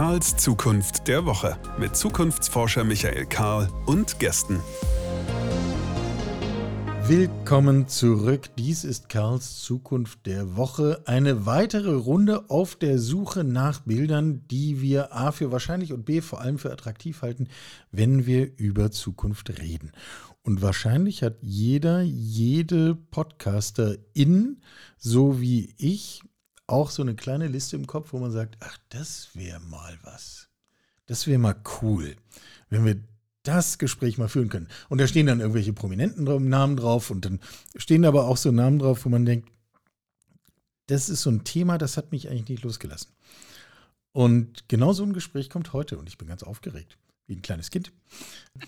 Karls Zukunft der Woche mit Zukunftsforscher Michael Karl und Gästen. Willkommen zurück. Dies ist Karls Zukunft der Woche. Eine weitere Runde auf der Suche nach Bildern, die wir A für wahrscheinlich und B vor allem für attraktiv halten, wenn wir über Zukunft reden. Und wahrscheinlich hat jeder, jede Podcasterin, so wie ich, auch so eine kleine Liste im Kopf, wo man sagt, ach, das wäre mal was. Das wäre mal cool, wenn wir das Gespräch mal führen können. Und da stehen dann irgendwelche prominenten Namen drauf und dann stehen aber auch so Namen drauf, wo man denkt, das ist so ein Thema, das hat mich eigentlich nicht losgelassen. Und genau so ein Gespräch kommt heute und ich bin ganz aufgeregt, wie ein kleines Kind.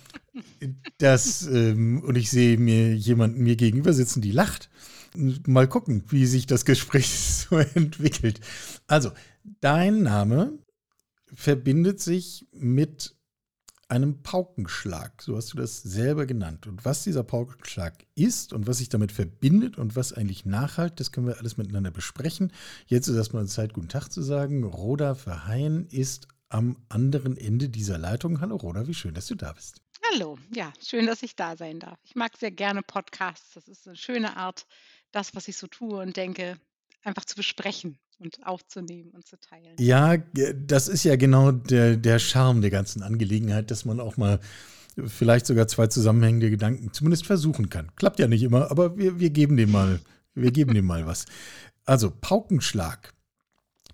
Das, ähm, und ich sehe mir jemanden mir gegenüber sitzen, die lacht mal gucken, wie sich das Gespräch so entwickelt. Also, dein Name verbindet sich mit einem Paukenschlag. So hast du das selber genannt. Und was dieser Paukenschlag ist und was sich damit verbindet und was eigentlich nachhalt, das können wir alles miteinander besprechen. Jetzt ist erstmal Zeit, guten Tag zu sagen. Roda Verheyen ist am anderen Ende dieser Leitung. Hallo Roda, wie schön, dass du da bist. Hallo, ja, schön, dass ich da sein darf. Ich mag sehr gerne Podcasts. Das ist eine schöne Art, das, was ich so tue und denke, einfach zu besprechen und aufzunehmen und zu teilen. Ja, das ist ja genau der, der Charme der ganzen Angelegenheit, dass man auch mal vielleicht sogar zwei zusammenhängende Gedanken zumindest versuchen kann. Klappt ja nicht immer, aber wir, wir geben dem mal, wir geben dem mal was. Also Paukenschlag.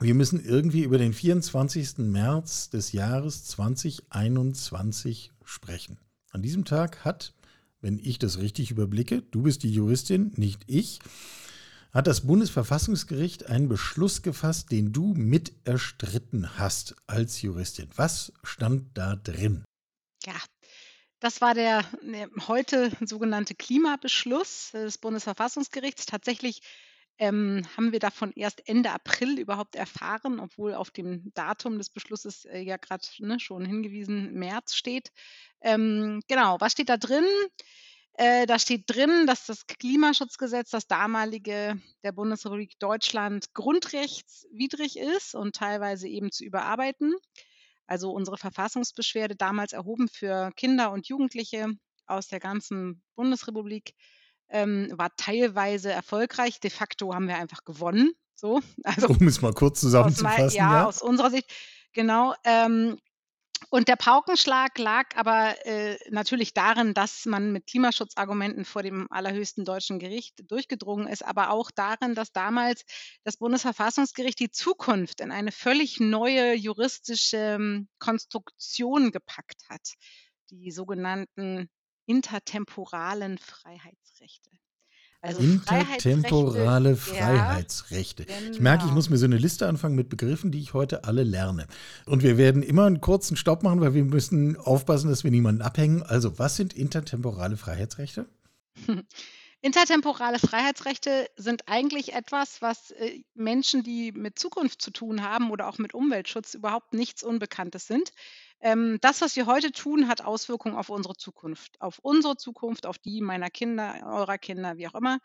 Wir müssen irgendwie über den 24. März des Jahres 2021 sprechen. An diesem Tag hat wenn ich das richtig überblicke, du bist die Juristin, nicht ich, hat das Bundesverfassungsgericht einen Beschluss gefasst, den du mit erstritten hast als Juristin. Was stand da drin? Ja, das war der ne, heute sogenannte Klimabeschluss des Bundesverfassungsgerichts. Tatsächlich ähm, haben wir davon erst Ende April überhaupt erfahren, obwohl auf dem Datum des Beschlusses äh, ja gerade ne, schon hingewiesen März steht. Ähm, genau, was steht da drin? Äh, da steht drin, dass das Klimaschutzgesetz, das damalige der Bundesrepublik Deutschland, grundrechtswidrig ist und teilweise eben zu überarbeiten. Also unsere Verfassungsbeschwerde damals erhoben für Kinder und Jugendliche aus der ganzen Bundesrepublik ähm, war teilweise erfolgreich. De facto haben wir einfach gewonnen. So, also um es mal kurz zusammenzufassen. ja, ja, aus unserer Sicht, genau. Ähm, und der Paukenschlag lag aber äh, natürlich darin, dass man mit Klimaschutzargumenten vor dem allerhöchsten deutschen Gericht durchgedrungen ist, aber auch darin, dass damals das Bundesverfassungsgericht die Zukunft in eine völlig neue juristische ähm, Konstruktion gepackt hat. Die sogenannten intertemporalen Freiheitsrechte. Also Intertemporale Freiheitsrechte. Ja, genau. Ich merke, ich muss mir so eine Liste anfangen mit Begriffen, die ich heute alle lerne. Und wir werden immer einen kurzen Stopp machen, weil wir müssen aufpassen, dass wir niemanden abhängen. Also, was sind intertemporale Freiheitsrechte? Intertemporale Freiheitsrechte sind eigentlich etwas, was äh, Menschen, die mit Zukunft zu tun haben oder auch mit Umweltschutz überhaupt nichts Unbekanntes sind. Ähm, das, was wir heute tun, hat Auswirkungen auf unsere Zukunft, auf unsere Zukunft, auf die meiner Kinder, eurer Kinder, wie auch immer.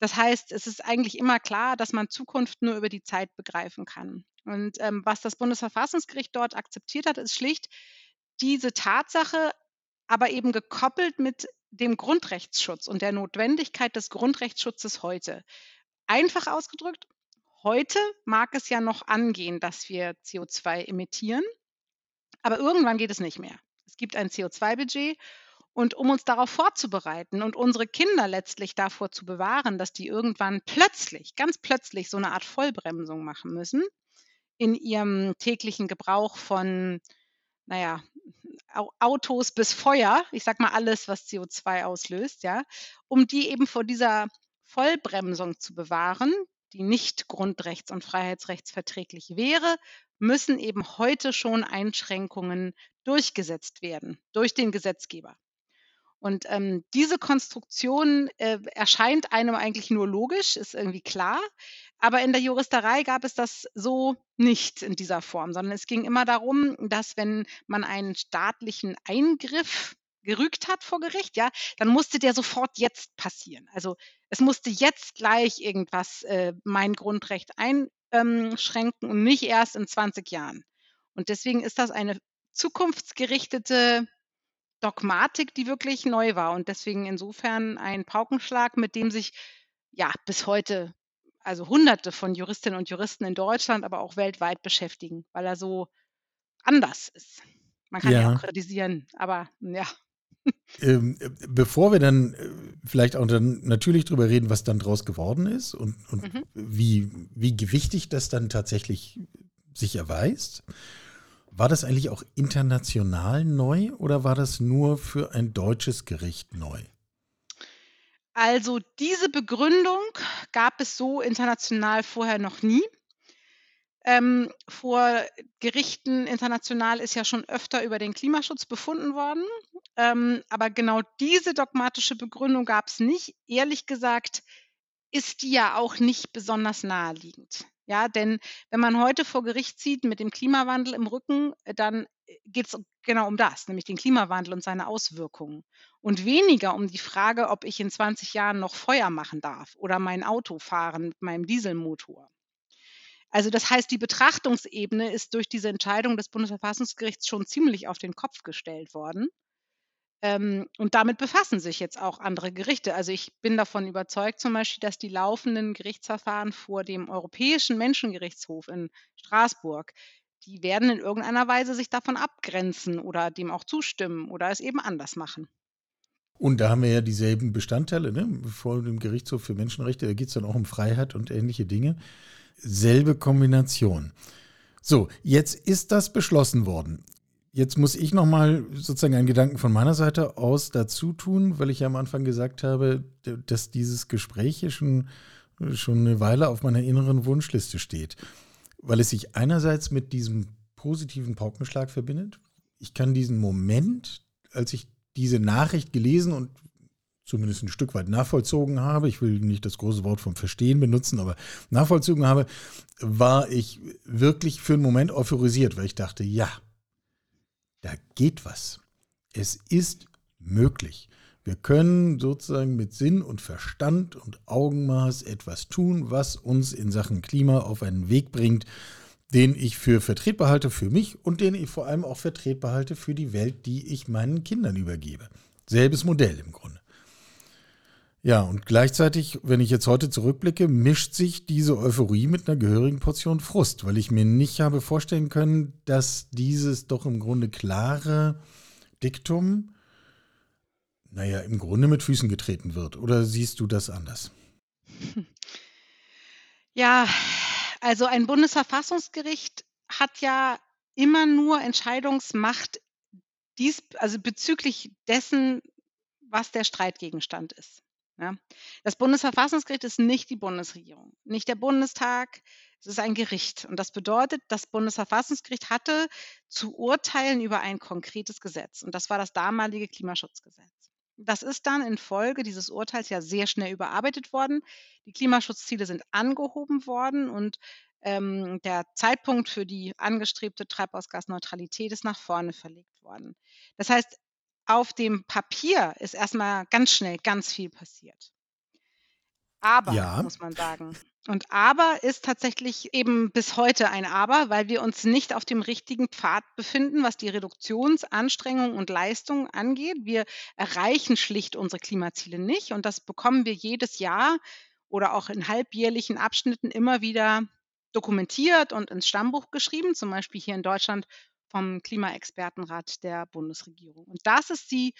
Das heißt, es ist eigentlich immer klar, dass man Zukunft nur über die Zeit begreifen kann. Und ähm, was das Bundesverfassungsgericht dort akzeptiert hat, ist schlicht diese Tatsache, aber eben gekoppelt mit dem Grundrechtsschutz und der Notwendigkeit des Grundrechtsschutzes heute. Einfach ausgedrückt, heute mag es ja noch angehen, dass wir CO2 emittieren. Aber irgendwann geht es nicht mehr. Es gibt ein CO2-Budget und um uns darauf vorzubereiten und unsere Kinder letztlich davor zu bewahren, dass die irgendwann plötzlich, ganz plötzlich so eine Art Vollbremsung machen müssen in ihrem täglichen Gebrauch von, naja, Autos bis Feuer, ich sag mal alles, was CO2 auslöst, ja, um die eben vor dieser Vollbremsung zu bewahren, die nicht grundrechts- und freiheitsrechtsverträglich wäre, müssen eben heute schon Einschränkungen durchgesetzt werden durch den Gesetzgeber. Und ähm, diese Konstruktion äh, erscheint einem eigentlich nur logisch, ist irgendwie klar. Aber in der Juristerei gab es das so nicht in dieser Form, sondern es ging immer darum, dass wenn man einen staatlichen Eingriff gerügt hat vor Gericht, ja, dann musste der sofort jetzt passieren. Also es musste jetzt gleich irgendwas äh, mein Grundrecht ein, ähm, und nicht erst in 20 Jahren. Und deswegen ist das eine zukunftsgerichtete Dogmatik, die wirklich neu war und deswegen insofern ein Paukenschlag, mit dem sich ja bis heute also Hunderte von Juristinnen und Juristen in Deutschland, aber auch weltweit beschäftigen, weil er so anders ist. Man kann ja auch kritisieren, aber ja. Ähm, äh, bevor wir dann äh, vielleicht auch dann natürlich drüber reden, was dann draus geworden ist und, und Mhm. wie, wie gewichtig das dann tatsächlich sich erweist, war das eigentlich auch international neu oder war das nur für ein deutsches Gericht neu? Also diese Begründung gab es so international vorher noch nie. Ähm, vor Gerichten international ist ja schon öfter über den Klimaschutz befunden worden. Ähm, aber genau diese dogmatische Begründung gab es nicht. Ehrlich gesagt ist die ja auch nicht besonders naheliegend. Ja, denn wenn man heute vor Gericht zieht mit dem Klimawandel im Rücken, äh, dann äh, geht es genau um das, nämlich den Klimawandel und seine Auswirkungen. Und weniger um die Frage, ob ich in 20 Jahren noch Feuer machen darf oder mein Auto fahren mit meinem Dieselmotor. Also das heißt, die Betrachtungsebene ist durch diese Entscheidung des Bundesverfassungsgerichts schon ziemlich auf den Kopf gestellt worden. Ähm, und damit befassen sich jetzt auch andere Gerichte. Also ich bin davon überzeugt zum Beispiel, dass die laufenden Gerichtsverfahren vor dem Europäischen Menschengerichtshof in Straßburg, die werden in irgendeiner Weise sich davon abgrenzen oder dem auch zustimmen oder es eben anders machen. Und da haben wir ja dieselben Bestandteile, ne? vor dem Gerichtshof für Menschenrechte, da geht es dann auch um Freiheit und ähnliche Dinge. Selbe Kombination. So, jetzt ist das beschlossen worden. Jetzt muss ich nochmal sozusagen einen Gedanken von meiner Seite aus dazu tun, weil ich ja am Anfang gesagt habe, dass dieses Gespräch hier schon, schon eine Weile auf meiner inneren Wunschliste steht. Weil es sich einerseits mit diesem positiven Paukenschlag verbindet. Ich kann diesen Moment, als ich diese Nachricht gelesen und zumindest ein Stück weit nachvollzogen habe, ich will nicht das große Wort vom Verstehen benutzen, aber nachvollzogen habe, war ich wirklich für einen Moment euphorisiert, weil ich dachte, ja, da geht was. Es ist möglich. Wir können sozusagen mit Sinn und Verstand und Augenmaß etwas tun, was uns in Sachen Klima auf einen Weg bringt, den ich für vertretbar halte für mich und den ich vor allem auch vertretbar halte für die Welt, die ich meinen Kindern übergebe. Selbes Modell im Grunde. Ja, und gleichzeitig, wenn ich jetzt heute zurückblicke, mischt sich diese Euphorie mit einer gehörigen Portion Frust, weil ich mir nicht habe vorstellen können, dass dieses doch im Grunde klare Diktum, naja, im Grunde mit Füßen getreten wird. Oder siehst du das anders? Ja, also ein Bundesverfassungsgericht hat ja immer nur Entscheidungsmacht dies, also bezüglich dessen, was der Streitgegenstand ist. Ja. Das Bundesverfassungsgericht ist nicht die Bundesregierung, nicht der Bundestag, es ist ein Gericht. Und das bedeutet, das Bundesverfassungsgericht hatte zu urteilen über ein konkretes Gesetz. Und das war das damalige Klimaschutzgesetz. Das ist dann infolge dieses Urteils ja sehr schnell überarbeitet worden. Die Klimaschutzziele sind angehoben worden und ähm, der Zeitpunkt für die angestrebte Treibhausgasneutralität ist nach vorne verlegt worden. Das heißt, auf dem Papier ist erstmal ganz schnell ganz viel passiert. Aber, Ja. muss man sagen. Und aber ist tatsächlich eben bis heute ein Aber, weil wir uns nicht auf dem richtigen Pfad befinden, was die Reduktionsanstrengung und Leistung angeht. Wir erreichen schlicht unsere Klimaziele nicht und das bekommen wir jedes Jahr oder auch in halbjährlichen Abschnitten immer wieder dokumentiert und ins Stammbuch geschrieben, zum Beispiel hier in Deutschland vom Klimaexpertenrat der Bundesregierung. Und das ist die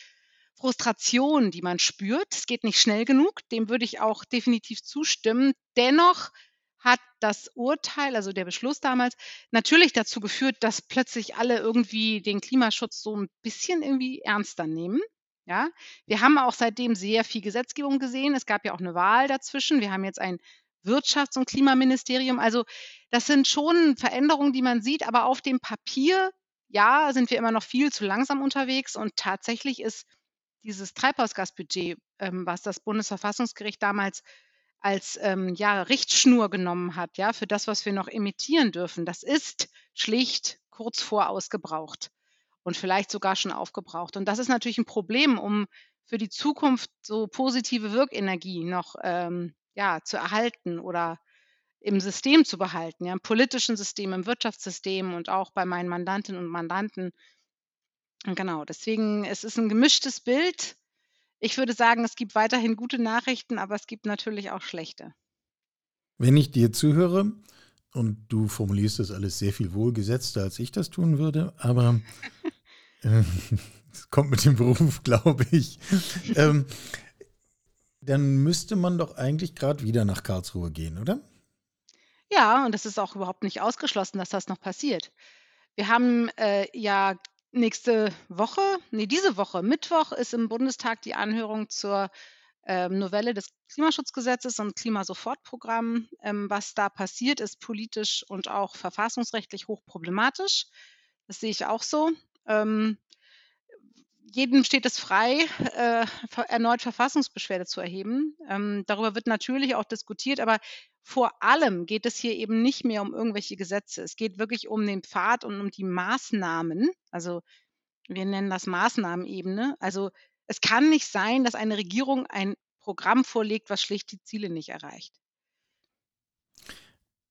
Frustration, die man spürt. Es geht nicht schnell genug, dem würde ich auch definitiv zustimmen. Dennoch hat das Urteil, also der Beschluss damals, natürlich dazu geführt, dass plötzlich alle irgendwie den Klimaschutz so ein bisschen irgendwie ernster nehmen. Ja, wir haben auch seitdem sehr viel Gesetzgebung gesehen. Es gab ja auch eine Wahl dazwischen. Wir haben jetzt ein Wirtschafts- und Klimaministerium. Also das sind schon Veränderungen, die man sieht, aber auf dem Papier, ja, sind wir immer noch viel zu langsam unterwegs und tatsächlich ist dieses Treibhausgasbudget, ähm, was das Bundesverfassungsgericht damals als ähm, ja, Richtschnur genommen hat, ja, für das, was wir noch emittieren dürfen, das ist schlicht kurz vor ausgebraucht und vielleicht sogar schon aufgebraucht. Und das ist natürlich ein Problem, um für die Zukunft so positive Wirkenergie noch ähm, ja, zu erhalten oder im System zu behalten, ja, im politischen System, im Wirtschaftssystem und auch bei meinen Mandantinnen und Mandanten. Und genau, deswegen es ist ein gemischtes Bild. Ich würde sagen, es gibt weiterhin gute Nachrichten, aber es gibt natürlich auch schlechte. Wenn ich dir zuhöre, und du formulierst das alles sehr viel wohlgesetzter, als ich das tun würde, aber äh, es kommt mit dem Beruf, glaube ich. ähm, dann müsste man doch eigentlich gerade wieder nach Karlsruhe gehen, oder? Ja, und es ist auch überhaupt nicht ausgeschlossen, dass das noch passiert. Wir haben äh, ja nächste Woche, nee, diese Woche, Mittwoch ist im Bundestag die Anhörung zur ähm, Novelle des Klimaschutzgesetzes und Klimasofortprogramm. Ähm, was da passiert, ist politisch und auch verfassungsrechtlich hochproblematisch. Das sehe ich auch so. Ähm, jedem steht es frei, äh, erneut Verfassungsbeschwerde zu erheben. Ähm, darüber wird natürlich auch diskutiert, aber vor allem geht es hier eben nicht mehr um irgendwelche Gesetze. Es geht wirklich um den Pfad und um die Maßnahmen. Also wir nennen das Maßnahmenebene. Also es kann nicht sein, dass eine Regierung ein Programm vorlegt, was schlicht die Ziele nicht erreicht.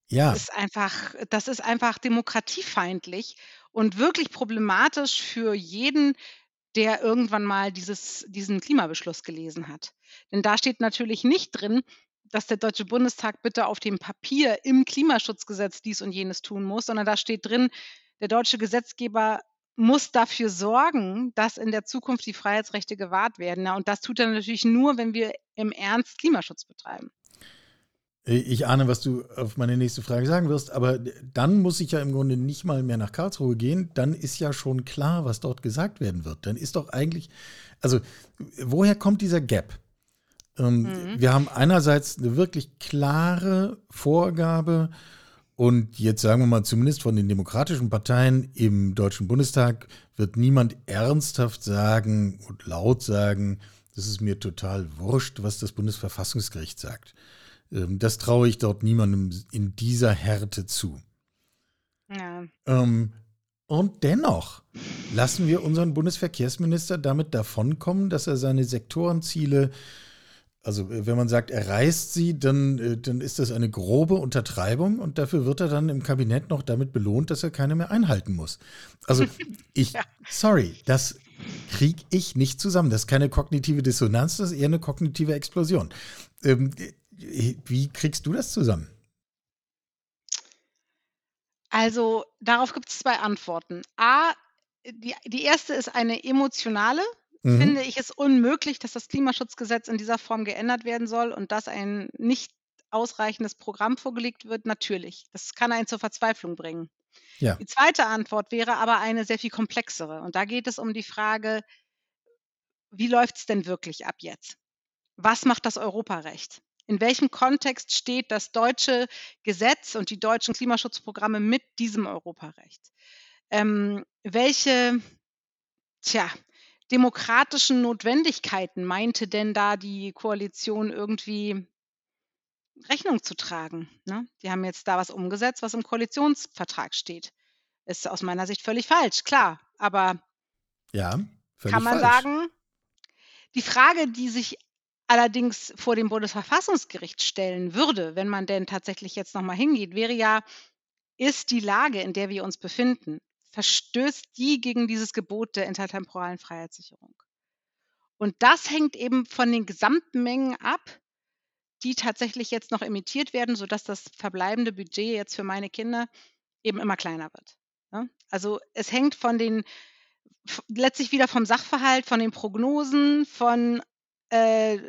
Ja. Das ist einfach, das ist einfach demokratiefeindlich und wirklich problematisch für jeden, der irgendwann mal dieses, diesen Klimabeschluss gelesen hat. Denn da steht natürlich nicht drin, dass der Deutsche Bundestag bitte auf dem Papier im Klimaschutzgesetz dies und jenes tun muss, sondern da steht drin, der deutsche Gesetzgeber muss dafür sorgen, dass in der Zukunft die Freiheitsrechte gewahrt werden. Und das tut er natürlich nur, wenn wir im Ernst Klimaschutz betreiben. Ich ahne, was du auf meine nächste Frage sagen wirst, aber dann muss ich ja im Grunde nicht mal mehr nach Karlsruhe gehen. Dann ist ja schon klar, was dort gesagt werden wird. Dann ist doch eigentlich, also woher kommt dieser Gap? Ähm, mhm. Wir haben einerseits eine wirklich klare Vorgabe und jetzt sagen wir mal, zumindest von den demokratischen Parteien im Deutschen Bundestag wird niemand ernsthaft sagen und laut sagen, das ist mir total wurscht, was das Bundesverfassungsgericht sagt. Ähm, das traue ich dort niemandem in dieser Härte zu. Ja. Ähm, und dennoch lassen wir unseren Bundesverkehrsminister damit davonkommen, dass er seine Sektorenziele, also äh, wenn man sagt, er reißt sie, dann, äh, dann ist das eine grobe Untertreibung und dafür wird er dann im Kabinett noch damit belohnt, dass er keine mehr einhalten muss. Also ich, ja. sorry, das kriege ich nicht zusammen. Das ist keine kognitive Dissonanz, das ist eher eine kognitive Explosion. Ähm, wie kriegst du das zusammen? Also darauf gibt es zwei Antworten. A, die, die erste ist eine emotionale. Mhm. Finde ich es unmöglich, dass das Klimaschutzgesetz in dieser Form geändert werden soll und dass ein nicht ausreichendes Programm vorgelegt wird? Natürlich. Das kann einen zur Verzweiflung bringen. Ja. Die zweite Antwort wäre aber eine sehr viel komplexere. Und da geht es um die Frage, wie läuft es denn wirklich ab jetzt? Was macht das Europarecht? in welchem Kontext steht das deutsche Gesetz und die deutschen Klimaschutzprogramme mit diesem Europarecht? Ähm, welche tja, demokratischen Notwendigkeiten meinte denn da die Koalition irgendwie Rechnung zu tragen? Ne? Die haben jetzt da was umgesetzt, was im Koalitionsvertrag steht. Ist aus meiner Sicht völlig falsch, klar. Aber ja, kann man falsch. sagen, die Frage, die sich allerdings vor dem Bundesverfassungsgericht stellen würde, wenn man denn tatsächlich jetzt noch mal hingeht, wäre ja, ist die Lage, in der wir uns befinden, verstößt die gegen dieses Gebot der intertemporalen Freiheitssicherung? Und das hängt eben von den gesamten Mengen ab, die tatsächlich jetzt noch emittiert werden, sodass das verbleibende Budget jetzt für meine Kinder eben immer kleiner wird. Ne? Also es hängt von den letztlich wieder vom Sachverhalt, von den Prognosen, von äh,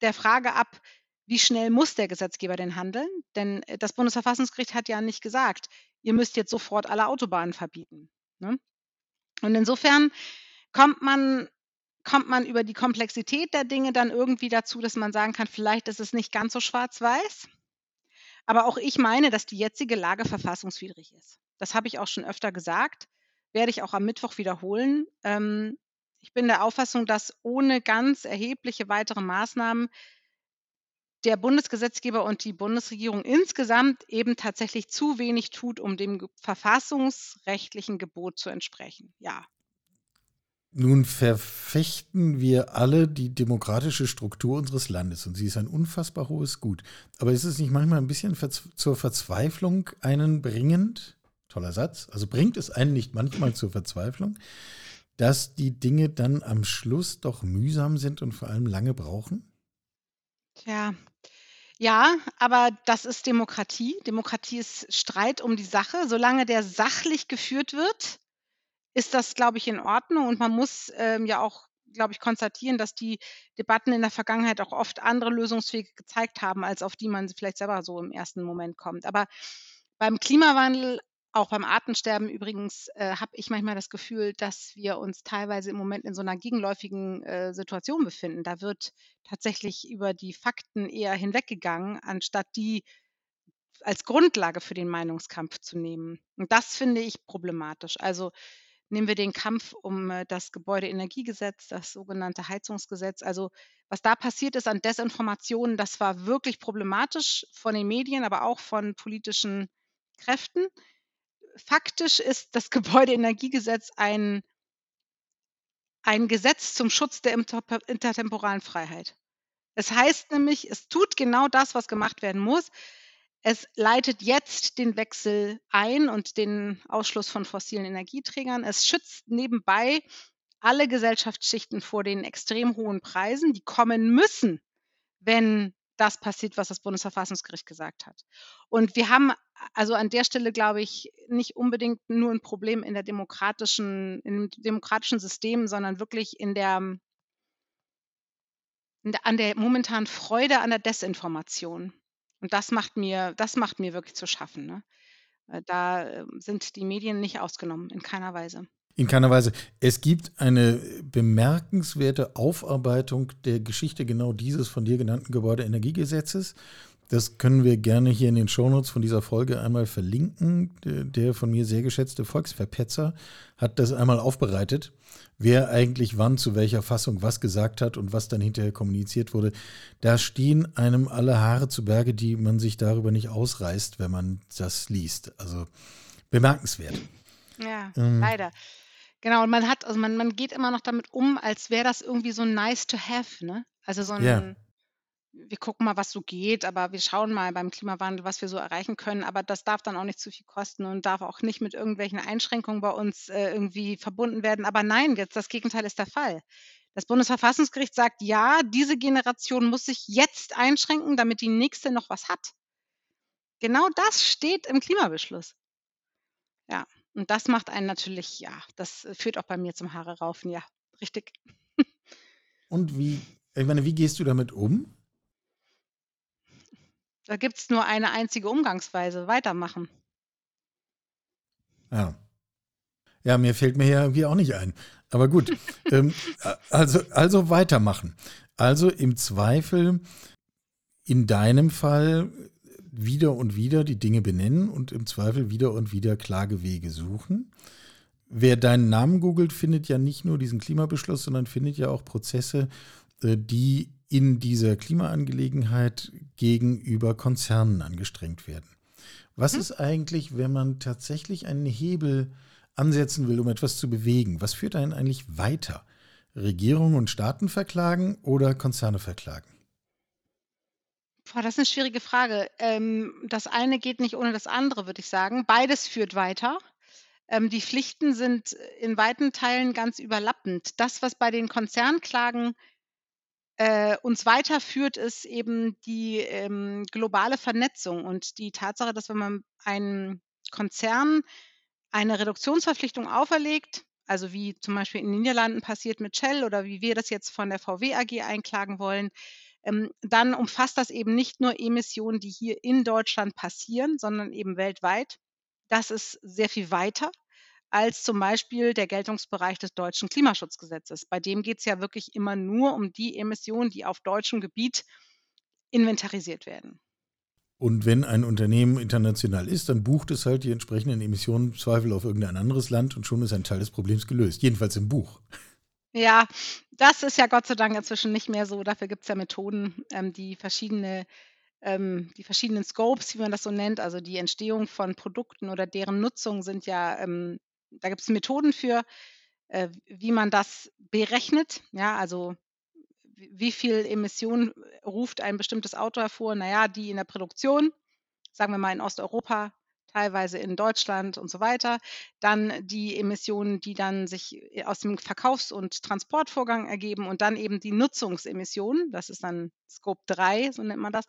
der Frage ab, wie schnell muss der Gesetzgeber denn handeln? Denn äh, das Bundesverfassungsgericht hat ja nicht gesagt, ihr müsst jetzt sofort alle Autobahnen verbieten. Ne? Und insofern kommt man, kommt man über die Komplexität der Dinge dann irgendwie dazu, dass man sagen kann, vielleicht ist es nicht ganz so schwarz-weiß. Aber auch ich meine, dass die jetzige Lage verfassungswidrig ist. Das habe ich auch schon öfter gesagt, werde ich auch am Mittwoch wiederholen. Ähm, ich bin der Auffassung, dass ohne ganz erhebliche weitere Maßnahmen der Bundesgesetzgeber und die Bundesregierung insgesamt eben tatsächlich zu wenig tut, um dem verfassungsrechtlichen Gebot zu entsprechen. Ja. Nun verfechten wir alle die demokratische Struktur unseres Landes und sie ist ein unfassbar hohes Gut. Aber ist es nicht manchmal ein bisschen verz zur Verzweiflung einen bringend? Toller Satz. Also bringt es einen nicht manchmal zur Verzweiflung, dass die Dinge dann am Schluss doch mühsam sind und vor allem lange brauchen? Tja, ja, aber das ist Demokratie. Demokratie ist Streit um die Sache. Solange der sachlich geführt wird, ist das, glaube ich, in Ordnung. Und man muss ähm, ja auch, glaube ich, konstatieren, dass die Debatten in der Vergangenheit auch oft andere Lösungswege gezeigt haben, als auf die man vielleicht selber so im ersten Moment kommt. Aber beim Klimawandel, auch beim Artensterben übrigens, äh, habe ich manchmal das Gefühl, dass wir uns teilweise im Moment in so einer gegenläufigen äh, Situation befinden. Da wird tatsächlich über die Fakten eher hinweggegangen, anstatt die als Grundlage für den Meinungskampf zu nehmen. Und das finde ich problematisch. Also Nehmen wir den Kampf um äh, das Gebäudeenergiegesetz, das sogenannte Heizungsgesetz. Also was da passiert ist an Desinformationen, das war wirklich problematisch von den Medien, aber auch von politischen Kräften. Faktisch ist das Gebäudeenergiegesetz ein, ein Gesetz zum Schutz der intertemporalen Freiheit. Es heißt nämlich, es tut genau das, was gemacht werden muss. Es leitet jetzt den Wechsel ein und den Ausschluss von fossilen Energieträgern. Es schützt nebenbei alle Gesellschaftsschichten vor den extrem hohen Preisen, die kommen müssen, wenn das passiert, was das Bundesverfassungsgericht gesagt hat. Und wir haben also an der Stelle, glaube ich, nicht unbedingt nur ein Problem in der demokratischen, im demokratischen System, sondern wirklich in der, in der, an der momentanen Freude an der Desinformation. Und das macht mir das macht mir wirklich zu schaffen, ne? Äh, da, ähm, sind die Medien nicht ausgenommen, in keiner Weise. In keiner Weise. Es gibt eine bemerkenswerte Aufarbeitung der Geschichte genau dieses von dir genannten Gebäudeenergiegesetzes. Das können wir gerne hier in den Shownotes von dieser Folge einmal verlinken. Der von mir sehr geschätzte Volksverpetzer hat das einmal aufbereitet, wer eigentlich wann zu welcher Fassung was gesagt hat und was dann hinterher kommuniziert wurde. Da stehen einem alle Haare zu Berge, die man sich darüber nicht ausreißt, wenn man das liest. Also bemerkenswert. Ja, ähm, leider. Genau, und man hat, also man, man geht immer noch damit um, als wäre das irgendwie so nice to have, ne? Also so ein, ja wir gucken mal, was so geht, aber wir schauen mal beim Klimawandel, was wir so erreichen können. Aber das darf dann auch nicht zu viel kosten und darf auch nicht mit irgendwelchen Einschränkungen bei uns äh, irgendwie verbunden werden. Aber nein, jetzt das Gegenteil ist der Fall. Das Bundesverfassungsgericht sagt, ja, diese Generation muss sich jetzt einschränken, damit die nächste noch was hat. Genau das steht im Klimabeschluss. Ja, und das macht einen natürlich, ja, das führt auch bei mir zum Haare raufen, ja, richtig. Und wie, ich meine, wie gehst du damit um? Da gibt es nur eine einzige Umgangsweise, weitermachen. Ja. Ja, mir fällt mir ja irgendwie auch nicht ein. Aber gut, ähm, also, also weitermachen. Also im Zweifel in deinem Fall wieder und wieder die Dinge benennen und im Zweifel wieder und wieder Klagewege suchen. Wer deinen Namen googelt, findet ja nicht nur diesen Klimabeschluss, sondern findet ja auch Prozesse, äh, die in dieser Klimaangelegenheit gegenüber Konzernen angestrengt werden. Was mhm. ist eigentlich, wenn man tatsächlich einen Hebel ansetzen will, um etwas zu bewegen? Was führt einen eigentlich weiter? Regierungen und Staaten verklagen oder Konzerne verklagen? Boah, das ist eine schwierige Frage. Ähm, das eine geht nicht ohne das andere, würde ich sagen. Beides führt weiter. Ähm, die Pflichten sind in weiten Teilen ganz überlappend. Das, was bei den Konzernklagen äh, uns weiterführt, ist eben die ähm, globale Vernetzung und die Tatsache, dass wenn man einem Konzern eine Reduktionsverpflichtung auferlegt, also wie zum Beispiel in den Niederlanden passiert mit Shell oder wie wir das jetzt von der VW AG einklagen wollen, ähm, dann umfasst das eben nicht nur Emissionen, die hier in Deutschland passieren, sondern eben weltweit. Das ist sehr viel weiter als zum Beispiel der Geltungsbereich des deutschen Klimaschutzgesetzes. Bei dem geht es ja wirklich immer nur um die Emissionen, die auf deutschem Gebiet inventarisiert werden. Und wenn ein Unternehmen international ist, dann bucht es halt die entsprechenden Emissionen im Zweifel auf irgendein anderes Land und schon ist ein Teil des Problems gelöst. Jedenfalls im Buch. Ja, das ist ja Gott sei Dank inzwischen nicht mehr so. Dafür gibt es ja Methoden, ähm, die verschiedene ähm, die verschiedenen Scopes, wie man das so nennt, also die Entstehung von Produkten oder deren Nutzung sind ja ähm, da gibt es Methoden für, äh, wie man das berechnet. Ja, also wie viel Emissionen ruft ein bestimmtes Auto hervor? Naja, die in der Produktion, sagen wir mal in Osteuropa, teilweise in Deutschland und so weiter. Dann die Emissionen, die dann sich äh, aus dem Verkaufs- und Transportvorgang ergeben und dann eben die Nutzungsemissionen. Das ist dann Scope 3, so nennt man das.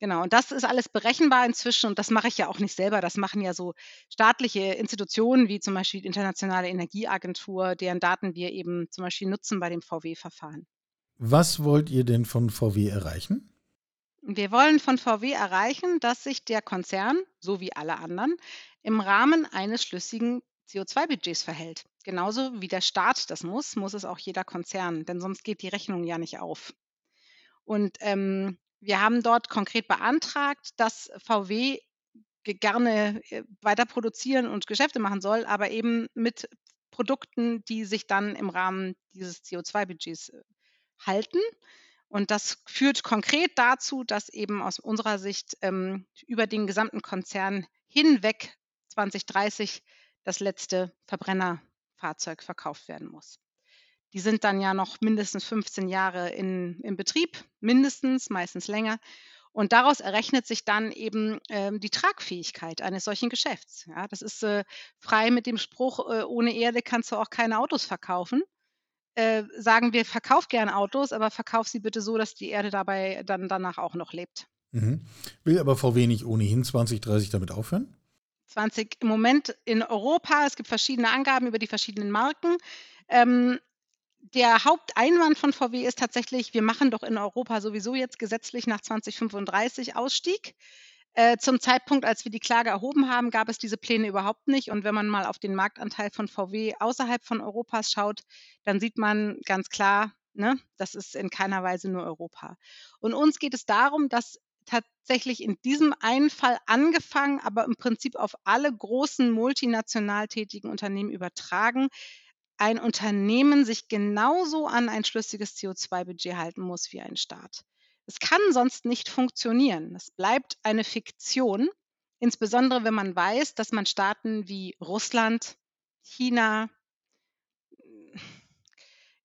Genau, und das ist alles berechenbar inzwischen und das mache ich ja auch nicht selber. Das machen ja so staatliche Institutionen wie zum Beispiel die Internationale Energieagentur, deren Daten wir eben zum Beispiel nutzen bei dem VW-Verfahren. Was wollt ihr denn von VW erreichen? Wir wollen von VW erreichen, dass sich der Konzern, so wie alle anderen, im Rahmen eines schlüssigen CO2-Budgets verhält. Genauso wie der Staat das muss, muss es auch jeder Konzern, denn sonst geht die Rechnung ja nicht auf. Und ähm, wir haben dort konkret beantragt, dass VW gerne äh, weiter produzieren und Geschäfte machen soll, aber eben mit Produkten, die sich dann im Rahmen dieses CO2-Budgets äh, halten. Und das führt konkret dazu, dass eben aus unserer Sicht ähm, über den gesamten Konzern hinweg 2030 das letzte Verbrennerfahrzeug verkauft werden muss. Die sind dann ja noch mindestens 15 Jahre in, in Betrieb, mindestens, meistens länger. Und daraus errechnet sich dann eben ähm, die Tragfähigkeit eines solchen Geschäfts. Ja, das ist äh, frei mit dem Spruch, äh, ohne Erde kannst du auch keine Autos verkaufen. Äh, sagen wir, verkauf gern Autos, aber verkauf sie bitte so, dass die Erde dabei dann danach auch noch lebt. Mhm. Will aber VW nicht ohnehin 2030 damit aufhören? 20 im Moment in Europa. Es gibt verschiedene Angaben über die verschiedenen Marken. Ähm, der Haupteinwand von VW ist tatsächlich, wir machen doch in Europa sowieso jetzt gesetzlich nach 2035 Ausstieg. Äh, zum Zeitpunkt, als wir die Klage erhoben haben, gab es diese Pläne überhaupt nicht. Und wenn man mal auf den Marktanteil von VW außerhalb von Europas schaut, dann sieht man ganz klar, ne, das ist in keiner Weise nur Europa. Und uns geht es darum, dass tatsächlich in diesem einen Fall angefangen, aber im Prinzip auf alle großen multinational tätigen Unternehmen übertragen, ein Unternehmen sich genauso an ein schlüssiges CO2-Budget halten muss wie ein Staat. Es kann sonst nicht funktionieren. Es bleibt eine Fiktion, insbesondere wenn man weiß, dass man Staaten wie Russland, China,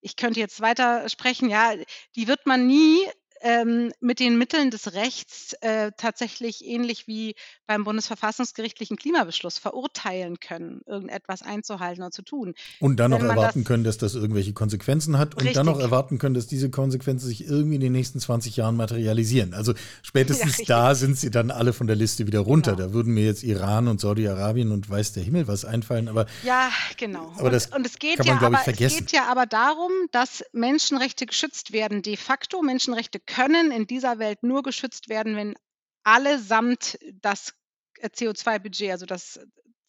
ich könnte jetzt weiter sprechen, ja, die wird man nie ähm, mit den Mitteln des Rechts äh, tatsächlich ähnlich wie beim bundesverfassungsgerichtlichen Klimabeschluss verurteilen können, irgendetwas einzuhalten oder zu tun. Und dann noch erwarten das, können, dass das irgendwelche Konsequenzen hat und richtig. dann noch erwarten können, dass diese Konsequenzen sich irgendwie in den nächsten 20 Jahren materialisieren. Also spätestens ja, da sind sie dann alle von der Liste wieder runter. Genau. Da würden mir jetzt Iran und Saudi-Arabien und weiß der Himmel was einfallen. Aber ja, genau. Aber das und, und es geht kann man, ja, aber, ich, vergessen. Es geht ja aber darum, dass Menschenrechte geschützt werden. De facto Menschenrechte können in dieser Welt nur geschützt werden, wenn allesamt das äh, CO2-Budget, also das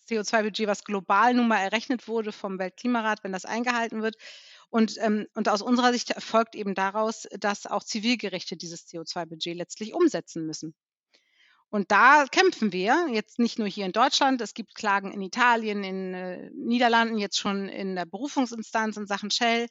CO2-Budget, was global nun mal errechnet wurde vom Weltklimarat, wenn das eingehalten wird. Und, ähm, und aus unserer Sicht erfolgt eben daraus, dass auch Zivilgerichte dieses CO2-Budget letztlich umsetzen müssen. Und da kämpfen wir jetzt nicht nur hier in Deutschland. Es gibt Klagen in Italien, in äh, Niederlanden, jetzt schon in der Berufungsinstanz in Sachen Shell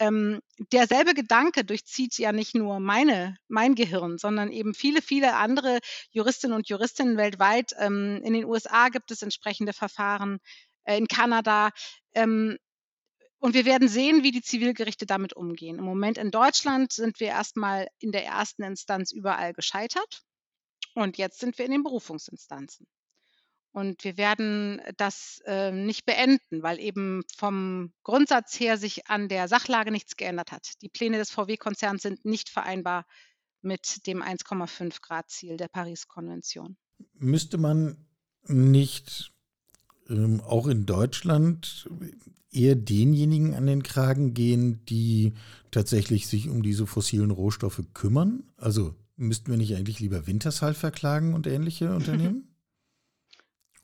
ähm, derselbe Gedanke durchzieht ja nicht nur meine, mein Gehirn, sondern eben viele, viele andere Juristinnen und Juristinnen weltweit. Ähm, in den USA gibt es entsprechende Verfahren, äh, in Kanada. Ähm, und wir werden sehen, wie die Zivilgerichte damit umgehen. Im Moment in Deutschland sind wir erstmal in der ersten Instanz überall gescheitert. Und jetzt sind wir in den Berufungsinstanzen. Und wir werden das äh, nicht beenden, weil eben vom Grundsatz her sich an der Sachlage nichts geändert hat. Die Pläne des VW-Konzerns sind nicht vereinbar mit dem 1,5 Grad Ziel der Paris-Konvention. Müsste man nicht ähm, auch in Deutschland eher denjenigen an den Kragen gehen, die tatsächlich sich um diese fossilen Rohstoffe kümmern? Also müssten wir nicht eigentlich lieber Wintershall verklagen und ähnliche Unternehmen?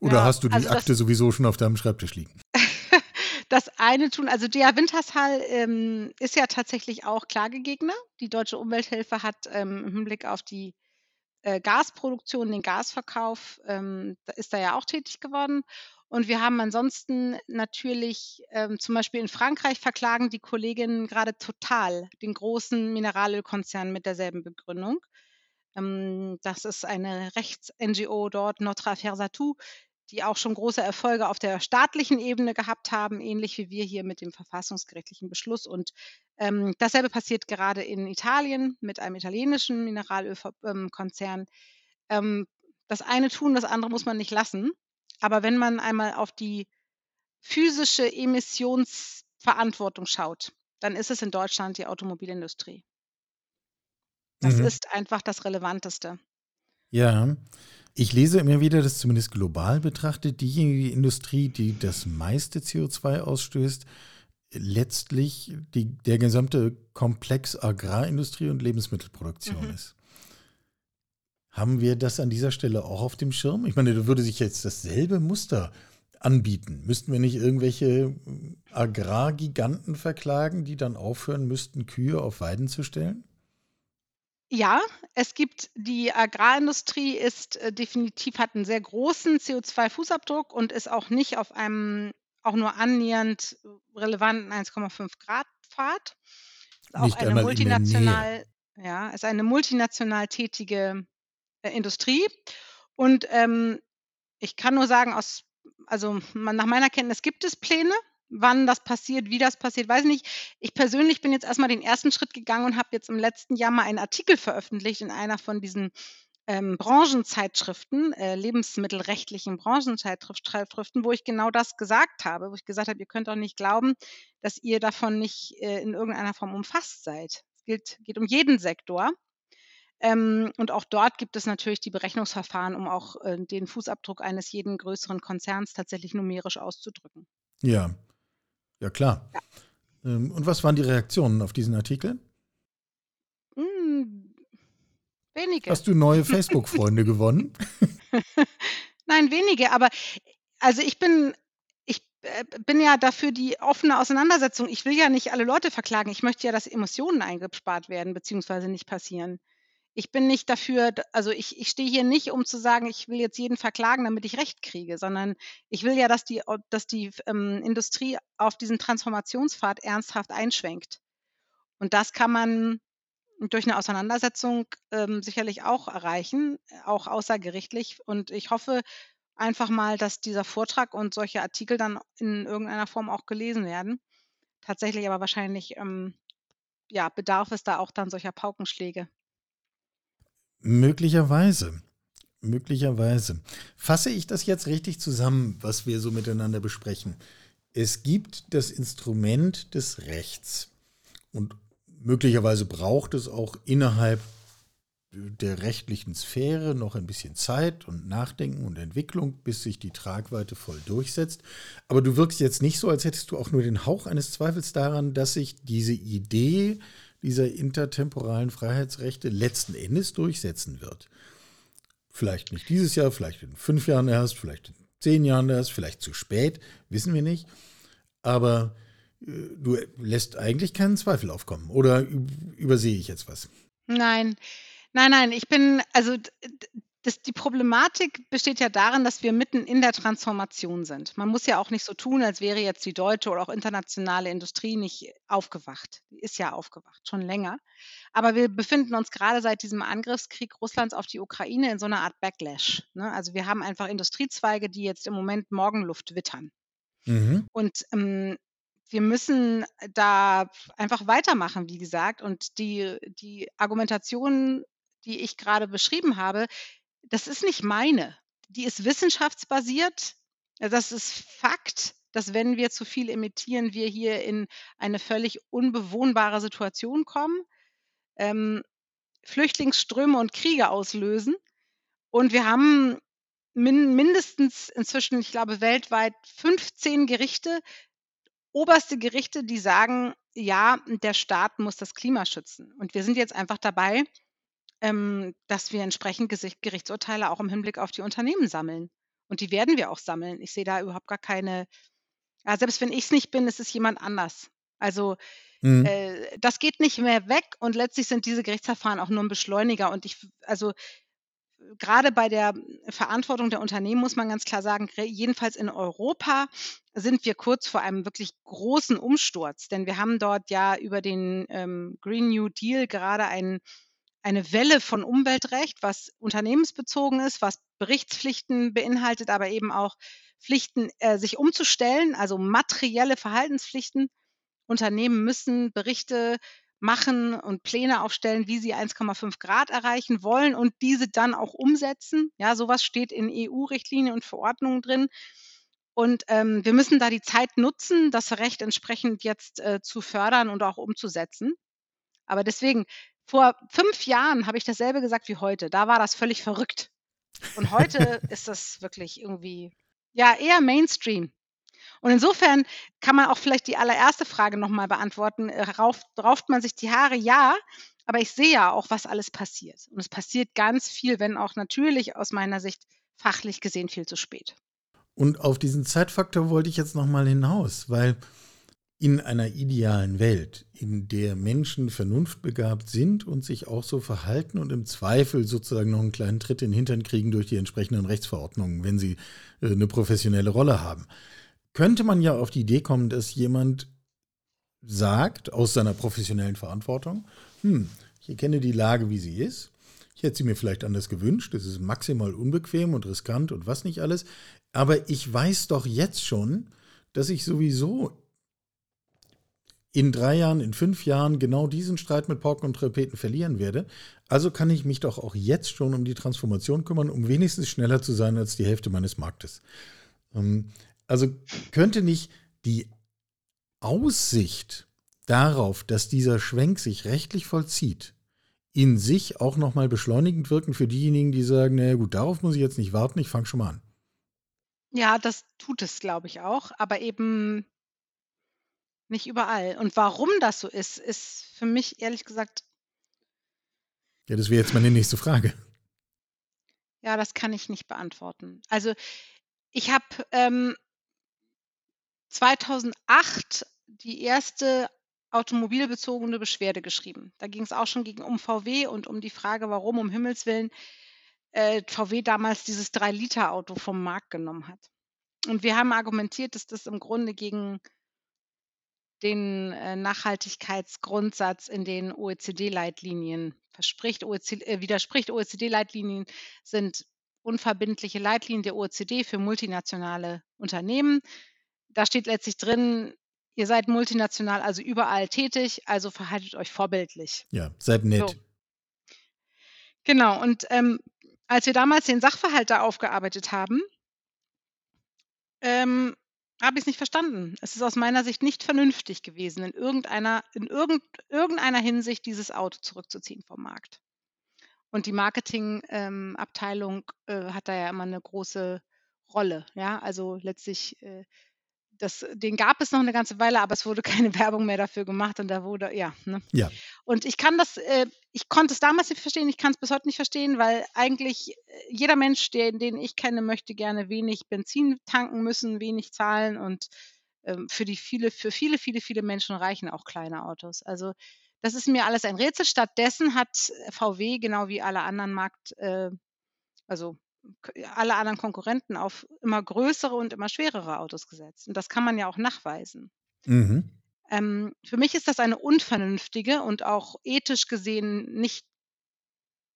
Oder ja, hast du die also Akte sowieso schon auf deinem Schreibtisch liegen? das eine tun, also der Wintershall ähm, ist ja tatsächlich auch Klagegegner. Die Deutsche Umwelthilfe hat ähm, im Hinblick auf die äh, Gasproduktion, den Gasverkauf, ähm, da ist da ja auch tätig geworden. Und wir haben ansonsten natürlich ähm, zum Beispiel in Frankreich verklagen die Kolleginnen gerade total den großen Mineralölkonzern mit derselben Begründung. Ähm, das ist eine Rechts-NGO dort, Notre Affaire Satou, die auch schon große Erfolge auf der staatlichen Ebene gehabt haben, ähnlich wie wir hier mit dem verfassungsgerichtlichen Beschluss. Und ähm, dasselbe passiert gerade in Italien mit einem italienischen Mineralölkonzern. Ähm, das eine tun, das andere muss man nicht lassen. Aber wenn man einmal auf die physische Emissionsverantwortung schaut, dann ist es in Deutschland die Automobilindustrie. Das Mhm. ist einfach das Relevanteste. Ja, ich lese immer wieder, dass zumindest global betrachtet diejenige Industrie, die das meiste CO2 ausstößt, letztlich die, der gesamte Komplex Agrarindustrie und Lebensmittelproduktion Mhm. ist. Haben wir das an dieser Stelle auch auf dem Schirm? Ich meine, da würde sich jetzt dasselbe Muster anbieten. Müssten wir nicht irgendwelche Agrargiganten verklagen, die dann aufhören müssten, Kühe auf Weiden zu stellen? Ja, es gibt die Agrarindustrie ist äh, definitiv hat einen sehr großen CO2-Fußabdruck und ist auch nicht auf einem auch nur annähernd äh, relevanten 1,5 Grad Pfad. Ist auch Nicht eine multinational ja, ist eine multinational tätige, äh, Industrie. Und, ähm, ich kann nur sagen, aus also, ma nach meiner Kenntnis gibt es Pläne. Wann das passiert, wie das passiert, weiß ich nicht. Ich persönlich bin jetzt erst mal den ersten Schritt gegangen und habe jetzt im letzten Jahr mal einen Artikel veröffentlicht in einer von diesen, ähm, Branchenzeitschriften, äh, lebensmittelrechtlichen Branchenzeitschriften, wo ich genau das gesagt habe, wo ich gesagt habe: „Ihr könnt doch nicht glauben, dass ihr davon nicht, äh, in irgendeiner Form umfasst seid.“ Es gilt geht um jeden Sektor. Ähm, und auch dort gibt es natürlich die Berechnungsverfahren, um auch, äh, den Fußabdruck eines jeden größeren Konzerns tatsächlich numerisch auszudrücken. Ja, ja klar. Ja. Ähm, und was waren die Reaktionen auf diesen Artikel? Hm, wenige. Hast du neue Facebook-Freunde gewonnen? Nein, wenige, aber also ich bin ich, äh, bin ja dafür die offene Auseinandersetzung. Ich will ja nicht alle Leute verklagen. Ich möchte ja, dass Emotionen eingespart werden beziehungsweise nicht passieren. Ich bin nicht dafür also ich ich stehe hier nicht, um zu sagen, ich will jetzt jeden verklagen, damit ich Recht kriege, sondern ich will ja, dass die dass die ähm, Industrie auf diesen Transformationspfad ernsthaft einschwenkt. Und das kann man durch 'ne Auseinandersetzung, ähm, sicherlich auch erreichen, auch außergerichtlich. Und ich hoffe einfach mal, dass dieser Vortrag und solche Artikel dann in irgendeiner Form auch gelesen werden. Tatsächlich aber wahrscheinlich, ähm, ja, bedarf es da auch dann solcher Paukenschläge. Möglicherweise. Möglicherweise. Fasse ich das jetzt richtig zusammen, was wir so miteinander besprechen? Es gibt das Instrument des Rechts und möglicherweise braucht es auch innerhalb der rechtlichen Sphäre noch ein bisschen Zeit und Nachdenken und Entwicklung, bis sich die Tragweite voll durchsetzt. Aber du wirkst jetzt nicht so, als hättest du auch nur den Hauch eines Zweifels daran, dass sich diese Idee dieser intertemporalen Freiheitsrechte letzten Endes durchsetzen wird. Vielleicht nicht dieses Jahr, vielleicht in fünf Jahren erst, vielleicht in zehn Jahren erst, vielleicht zu spät, wissen wir nicht. Aber äh, du lässt eigentlich keinen Zweifel aufkommen. Oder übersehe ich jetzt was? Nein, nein, nein, ich bin also das die Problematik besteht ja darin, dass wir mitten in der Transformation sind. Man muss ja auch nicht so tun, als wäre jetzt die deutsche oder auch internationale Industrie nicht aufgewacht. Die ist ja aufgewacht, schon länger. Aber wir befinden uns gerade seit diesem Angriffskrieg Russlands auf die Ukraine in so einer Art Backlash, ne? Also, wir haben einfach Industriezweige, die jetzt im Moment Morgenluft wittern. Mhm. Und, ähm, wir müssen da einfach weitermachen, wie gesagt. Und die die Argumentation, die ich gerade beschrieben habe, das ist nicht meine. Die ist wissenschaftsbasiert. Das ist Fakt, dass wenn wir zu viel emittieren, wir hier in eine völlig unbewohnbare Situation kommen, ähm, Flüchtlingsströme und Kriege auslösen. Und wir haben min mindestens inzwischen, ich glaube, weltweit 15 Gerichte, oberste Gerichte, die sagen: „Ja, der Staat muss das Klima schützen.“ Und wir sind jetzt einfach dabei, ähm, dass wir entsprechend Gesicht Gerichtsurteile auch im Hinblick auf die Unternehmen sammeln. Und die werden wir auch sammeln. Ich sehe da überhaupt gar keine ja, selbst wenn ich's nicht bin, ist es jemand anders. Also, Mhm. äh, das geht nicht mehr weg und letztlich sind diese Gerichtsverfahren auch nur 'n Beschleuniger. Und ich also, grade bei der Verantwortung der Unternehmen muss man ganz klar sagen, jedenfalls in Europa sind wir kurz vor einem wirklich großen Umsturz. Denn wir haben dort ja über den, ähm, Green New Deal gerade ein eine Welle von Umweltrecht, was unternehmensbezogen ist, was Berichtspflichten beinhaltet, aber eben auch Pflichten, äh, sich umzustellen, also materielle Verhaltenspflichten. Unternehmen müssen Berichte machen und Pläne aufstellen, wie sie 1,5 Grad erreichen wollen und diese dann auch umsetzen. Ja, sowas steht in EU-Richtlinien und Verordnungen drin. Und ähm, wir müssen da die Zeit nutzen, das Recht entsprechend jetzt äh, zu fördern und auch umzusetzen. Aber deswegen, vor fünf Jahren habe ich dasselbe gesagt wie heute. Da war das völlig verrückt. Und heute ist das wirklich irgendwie, ja, eher Mainstream. Und insofern kann man auch vielleicht die allererste Frage nochmal beantworten. Äh, rauft, rauft man sich die Haare? Ja, aber ich sehe ja auch, was alles passiert. Und es passiert ganz viel, wenn auch natürlich aus meiner Sicht fachlich gesehen viel zu spät. Und auf diesen Zeitfaktor wollte ich jetzt nochmal hinaus, weil in einer idealen Welt, in der Menschen vernunftbegabt sind und sich auch so verhalten und im Zweifel sozusagen noch einen kleinen Tritt in den Hintern kriegen durch die entsprechenden Rechtsverordnungen, wenn sie äh, eine professionelle Rolle haben, könnte man ja auf die Idee kommen, dass jemand sagt, aus seiner professionellen Verantwortung, hm, ich erkenne die Lage, wie sie ist. Ich hätte sie mir vielleicht anders gewünscht. Es ist maximal unbequem und riskant und was nicht alles. Aber ich weiß doch jetzt schon, dass ich sowieso in drei Jahren, in fünf Jahren genau diesen Streit mit Pauken und Trapeten verlieren werde. Also kann ich mich doch auch jetzt schon um die Transformation kümmern, um wenigstens schneller zu sein als die Hälfte meines Marktes. Ähm, also könnte nicht die Aussicht darauf, dass dieser Schwenk sich rechtlich vollzieht, in sich auch nochmal beschleunigend wirken für diejenigen, die sagen, naja gut, darauf muss ich jetzt nicht warten, ich fange schon mal an. Ja, das tut es, glaube ich auch, aber eben nicht überall. Und warum das so ist, ist für mich ehrlich gesagt. Ja, das wäre jetzt meine nächste Frage. Ja, das kann ich nicht beantworten. Also ich habe ähm, 2008 die erste automobilbezogene Beschwerde geschrieben. Da ging es auch schon gegen um VW und um die Frage, warum um Himmels willen äh, VW damals dieses 3-Liter-Auto vom Markt genommen hat. Und wir haben argumentiert, dass das im Grunde gegen den äh, Nachhaltigkeitsgrundsatz in den OECD-Leitlinien verspricht, OECD, äh, widerspricht. OECD-Leitlinien sind unverbindliche Leitlinien der OECD für multinationale Unternehmen da steht letztlich drin, ihr seid multinational, also überall tätig, also verhaltet euch vorbildlich. Ja, seid nett. So. Genau, und ähm, als wir damals den Sachverhalt da aufgearbeitet haben, ähm, habe ich es nicht verstanden. Es ist aus meiner Sicht nicht vernünftig gewesen, in irgendeiner, in irgend, irgendeiner Hinsicht dieses Auto zurückzuziehen vom Markt. Und die Marketingabteilung ähm, äh, hat da ja immer eine große Rolle. Ja, also letztlich äh, das, den gab es noch eine ganze Weile, aber es wurde keine Werbung mehr dafür gemacht und da wurde, ja. Ne? Ja. Und ich kann das, äh, ich konnte es damals nicht verstehen, ich kann es bis heute nicht verstehen, weil eigentlich äh, jeder Mensch, der, den ich kenne, möchte gerne wenig Benzin tanken müssen, wenig zahlen und ähm, für die viele, für viele, viele, viele Menschen reichen auch kleine Autos. Also das ist mir alles ein Rätsel. Stattdessen hat VW, genau wie alle anderen Markt, äh, also alle anderen Konkurrenten auf immer größere und immer schwerere Autos gesetzt. Und das kann man ja auch nachweisen. Mhm. Ähm, für mich ist das eine unvernünftige und auch ethisch gesehen nicht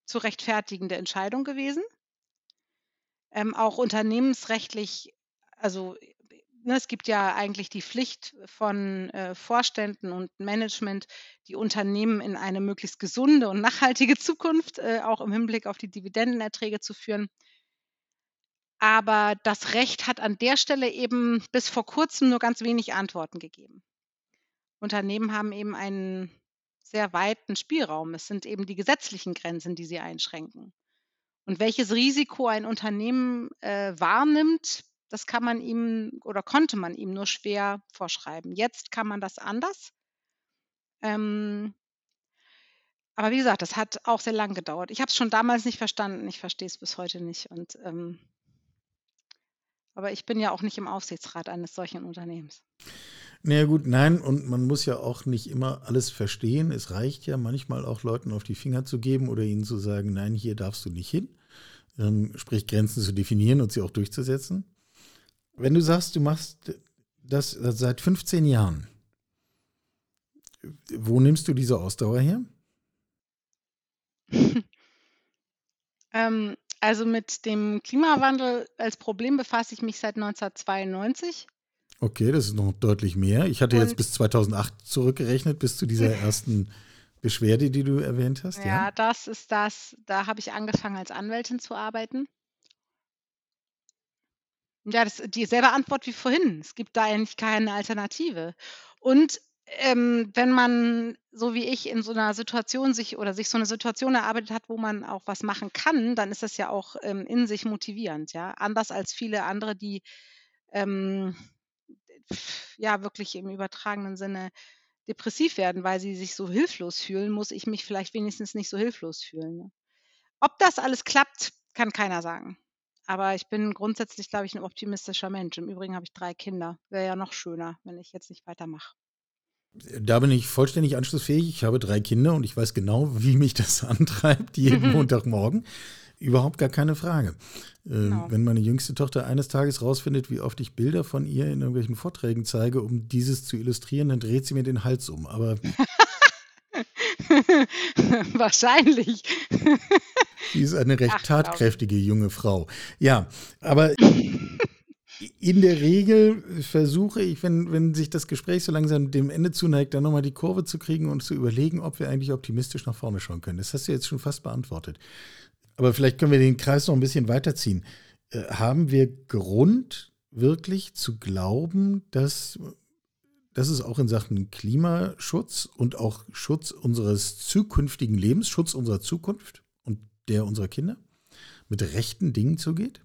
zu rechtfertigende Entscheidung gewesen. Ähm, auch unternehmensrechtlich, also ne, es gibt ja eigentlich die Pflicht von äh, Vorständen und Management, die Unternehmen in eine möglichst gesunde und nachhaltige Zukunft, äh, auch im Hinblick auf die Dividendenerträge zu führen. Aber das Recht hat an der Stelle eben bis vor kurzem nur ganz wenig Antworten gegeben. Unternehmen haben eben einen sehr weiten Spielraum. Es sind eben die gesetzlichen Grenzen, die sie einschränken. Und welches Risiko ein Unternehmen äh, wahrnimmt, das kann man ihm oder konnte man ihm nur schwer vorschreiben. Jetzt kann man das anders. Ähm, aber wie gesagt, das hat auch sehr lang gedauert. Ich habe es schon damals nicht verstanden. Ich verstehe es bis heute nicht. Und ähm, aber ich bin ja auch nicht im Aufsichtsrat eines solchen Unternehmens. Naja gut, nein, und man muss ja auch nicht immer alles verstehen. Es reicht ja manchmal auch Leuten auf die Finger zu geben oder ihnen zu sagen, nein, hier darfst du nicht hin. Ähm, sprich, Grenzen zu definieren und sie auch durchzusetzen. Wenn du sagst, du machst das seit 15 Jahren, wo nimmst du diese Ausdauer her? Ähm, also mit dem Klimawandel als Problem befasse ich mich seit 1992. Okay, das ist noch deutlich mehr. Ich hatte jetzt Und bis 2008 zurückgerechnet, bis zu dieser ersten Beschwerde, die du erwähnt hast, ja? ja, das ist das. Da habe ich angefangen, als Anwältin zu arbeiten. Ja, das dieselbe Antwort wie vorhin. Es gibt da eigentlich keine Alternative. Und, ähm, wenn man, so wie ich, in so einer Situation sich oder sich so eine Situation erarbeitet hat, wo man auch was machen kann, dann ist das ja auch, ähm, in sich motivierend, ja? Anders als viele andere, die, ähm, ja, wirklich im übertragenen Sinne depressiv werden, weil sie sich so hilflos fühlen, muss ich mich vielleicht wenigstens nicht so hilflos fühlen, ne? Ob das alles klappt, kann keiner sagen. Aber ich bin grundsätzlich, glaube ich, ein optimistischer Mensch. Im Übrigen habe ich 3 Kinder. Wäre ja noch schöner, wenn ich jetzt nicht weitermache. Da bin ich vollständig anschlussfähig. Ich habe 3 Kinder und ich weiß genau, wie mich das antreibt jeden Montagmorgen. Überhaupt gar keine Frage. Äh, Genau. wenn meine jüngste Tochter eines Tages rausfindet, wie oft ich Bilder von ihr in irgendwelchen Vorträgen zeige, um dieses zu illustrieren, dann dreht sie mir den Hals um. Aber Wahrscheinlich. sie ist eine recht Ach, tatkräftige junge Frau. Ja, aber in der Regel versuche ich, wenn, wenn sich das Gespräch so langsam dem Ende zuneigt, dann nochmal die Kurve zu kriegen und zu überlegen, ob wir eigentlich optimistisch nach vorne schauen können. Das hast du jetzt schon fast beantwortet. Aber vielleicht können wir den Kreis noch ein bisschen weiterziehen. Äh, haben wir Grund, wirklich zu glauben, dass, dass es auch in Sachen Klimaschutz und auch Schutz unseres zukünftigen Lebens, Schutz unserer Zukunft und der unserer Kinder mit rechten Dingen zugeht?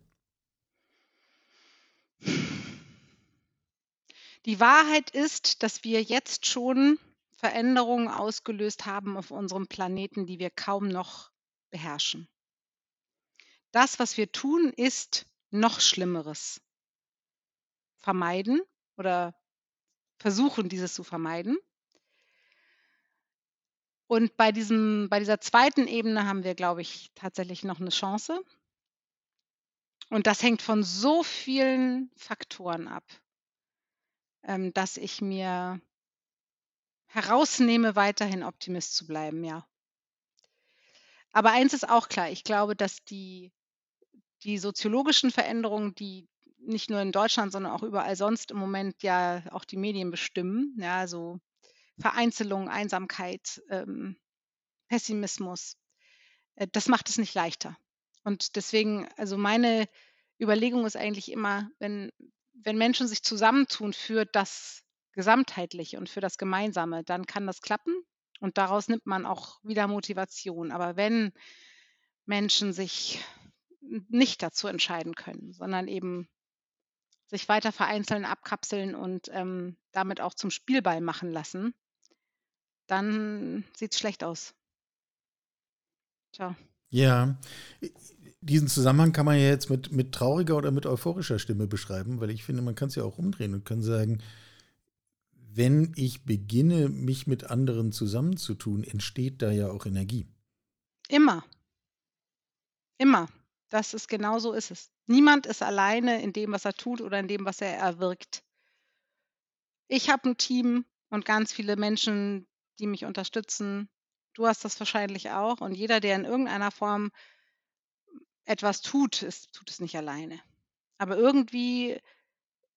Die Wahrheit ist, dass wir jetzt schon Veränderungen ausgelöst haben auf unserem Planeten, die wir kaum noch beherrschen. Das, was wir tun, ist noch Schlimmeres vermeiden oder versuchen, dieses zu vermeiden. Und bei diesem bei dieser zweiten Ebene haben wir, glaube ich, tatsächlich noch 'ne Chance. Und das hängt von so vielen Faktoren ab, ähm, dass ich mir herausnehme, weiterhin Optimist zu bleiben, ja. Aber eins ist auch klar, ich glaube, dass die die soziologischen Veränderungen, die nicht nur in Deutschland, sondern auch überall sonst im Moment ja auch die Medien bestimmen, ja, so Vereinzelung, Einsamkeit, ähm, Pessimismus, äh, das macht es nicht leichter. Und deswegen also meine Überlegung ist eigentlich immer, wenn wenn Menschen sich zusammentun für das Gesamtheitliche und für das Gemeinsame, dann kann das klappen und daraus nimmt man auch wieder Motivation. Aber wenn Menschen sich nicht dazu entscheiden können, sondern eben sich weiter vereinzeln, abkapseln und, ähm, damit auch zum Spielball machen lassen, dann sieht's schlecht aus. Tja. Ja, diesen Zusammenhang kann man ja jetzt mit, mit trauriger oder mit euphorischer Stimme beschreiben, weil ich finde, man kann es ja auch umdrehen und kann sagen, wenn ich beginne, mich mit anderen zusammenzutun, entsteht da ja auch Energie. Immer. Immer. Das ist genau so ist es. Niemand ist alleine in dem, was er tut oder in dem, was er erwirkt. Ich habe 'n Team und ganz viele Menschen, die mich unterstützen. Du hast das wahrscheinlich auch. Und jeder, der in irgendeiner Form etwas tut, es tut es nicht alleine. Aber irgendwie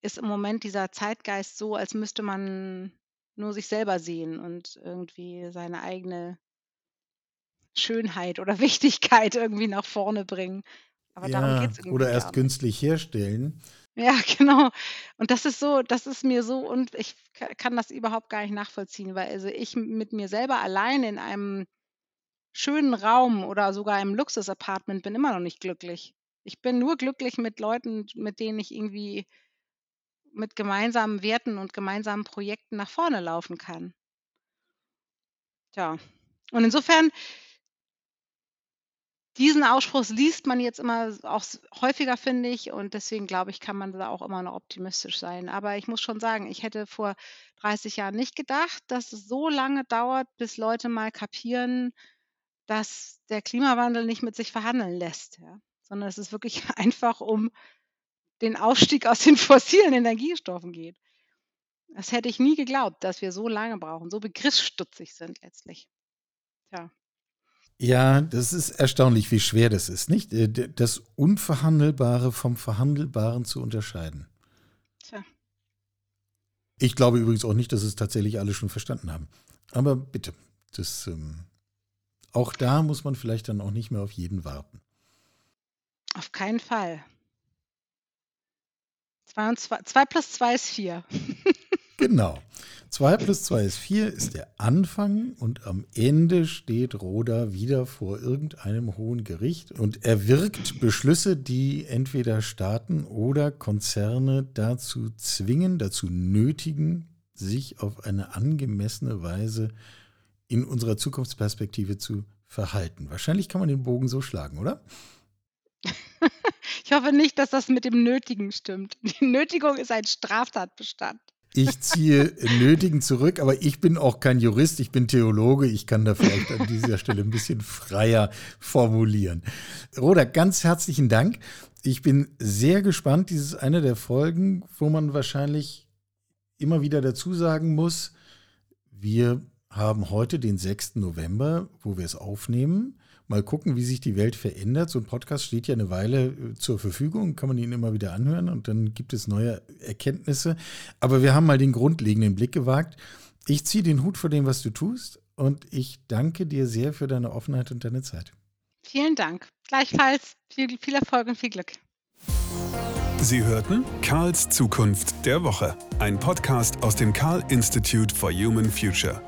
ist im Moment dieser Zeitgeist so, als müsste man nur sich selber sehen und irgendwie seine eigene Schönheit oder Wichtigkeit irgendwie nach vorne bringen. Aber darum Ja, geht's irgendwie oder erst künstlich herstellen. Ja, genau. Und das ist so das ist mir so und ich ka kann das überhaupt gar nicht nachvollziehen, weil also ich mit mir selber allein in einem schönen Raum oder sogar im Luxus-Apartment bin immer noch nicht glücklich. Ich bin nur glücklich mit Leuten, mit denen ich irgendwie mit gemeinsamen Werten und gemeinsamen Projekten nach vorne laufen kann. Tja, und insofern diesen Ausspruch liest man jetzt immer auch häufiger, finde ich, und deswegen glaube ich, kann man da auch immer noch optimistisch sein. Aber ich muss schon sagen, ich hätte vor 30 Jahren nicht gedacht, dass es so lange dauert, bis Leute mal kapieren, dass der Klimawandel nicht mit sich verhandeln lässt, ja, sondern dass es wirklich einfach um den Ausstieg aus den fossilen Energiestoffen geht. Das hätte ich nie geglaubt, dass wir so lange brauchen, so begriffsstutzig sind letztlich. Tja. Ja, das ist erstaunlich, wie schwer das ist, nicht? Äh, das Unverhandelbare vom Verhandelbaren zu unterscheiden. Tja. Ich glaube übrigens auch nicht, dass es tatsächlich alle schon verstanden haben. Aber bitte, das, ähm, auch da muss man vielleicht dann auch nicht mehr auf jeden warten. Auf keinen Fall. 2 plus 2 ist 4. genau. 2 plus 2 ist 4 ist der Anfang und am Ende steht Roda wieder vor irgendeinem hohen Gericht und er wirkt Beschlüsse, die entweder Staaten oder Konzerne dazu zwingen, dazu nötigen, sich auf eine angemessene Weise in unserer Zukunftsperspektive zu verhalten. Wahrscheinlich kann man den Bogen so schlagen, oder? Ich hoffe nicht, dass das mit dem Nötigen stimmt. Die Nötigung ist ein Straftatbestand. Ich ziehe Nötigen zurück, aber ich bin auch kein Jurist, ich bin Theologe. Ich kann da vielleicht an dieser Stelle ein bisschen freier formulieren. Roda, ganz herzlichen Dank. Ich bin sehr gespannt. Dies ist eine der Folgen, wo man wahrscheinlich immer wieder dazu sagen muss, wir haben heute den 6. November, wo wir es aufnehmen. Mal gucken, wie sich die Welt verändert. So ein Podcast steht ja eine Weile äh, zur Verfügung, kann man ihn immer wieder anhören und dann gibt es neue Erkenntnisse. Aber wir haben mal den grundlegenden Blick gewagt. Ich ziehe den Hut vor dem, was du tust und ich danke dir sehr für deine Offenheit und deine Zeit. Vielen Dank. Gleichfalls viel, viel Erfolg und viel Glück. Sie hörten Karls Zukunft der Woche, ein Podcast aus dem Karl Institute for Human Future.